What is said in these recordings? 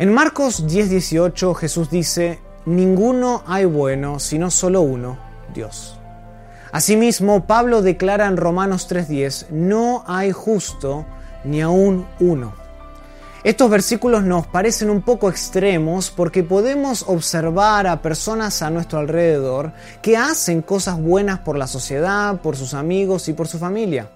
En Marcos 10:18 Jesús dice, Ninguno hay bueno, sino solo uno, Dios. Asimismo, Pablo declara en Romanos 3:10, No hay justo ni aún uno. Estos versículos nos parecen un poco extremos porque podemos observar a personas a nuestro alrededor que hacen cosas buenas por la sociedad, por sus amigos y por su familia.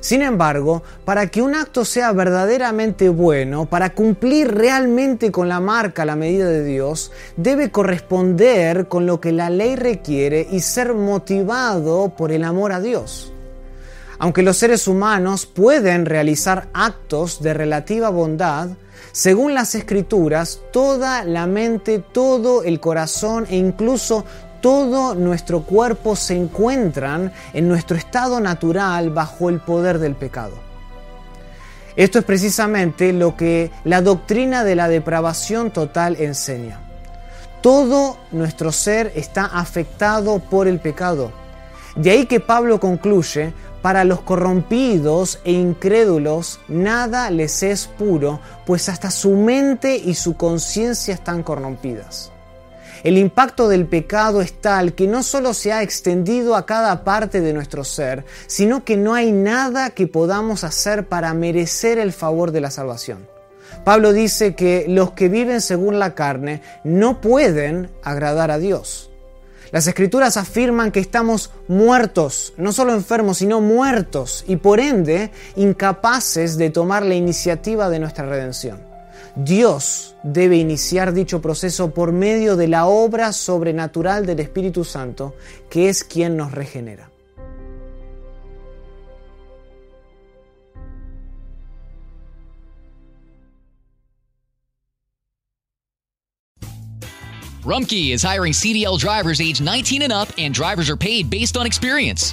Sin embargo, para que un acto sea verdaderamente bueno, para cumplir realmente con la marca, la medida de Dios, debe corresponder con lo que la ley requiere y ser motivado por el amor a Dios. Aunque los seres humanos pueden realizar actos de relativa bondad, según las escrituras, toda la mente, todo el corazón e incluso todo nuestro cuerpo se encuentran en nuestro estado natural bajo el poder del pecado. Esto es precisamente lo que la doctrina de la depravación total enseña. Todo nuestro ser está afectado por el pecado. De ahí que Pablo concluye, para los corrompidos e incrédulos nada les es puro, pues hasta su mente y su conciencia están corrompidas. El impacto del pecado es tal que no solo se ha extendido a cada parte de nuestro ser, sino que no hay nada que podamos hacer para merecer el favor de la salvación. Pablo dice que los que viven según la carne no pueden agradar a Dios. Las escrituras afirman que estamos muertos, no solo enfermos, sino muertos y por ende incapaces de tomar la iniciativa de nuestra redención. Dios debe iniciar dicho proceso por medio de la obra sobrenatural del Espíritu Santo, que es quien nos regenera. Rumkey is hiring CDL drivers age 19 and up, and drivers are paid based on experience.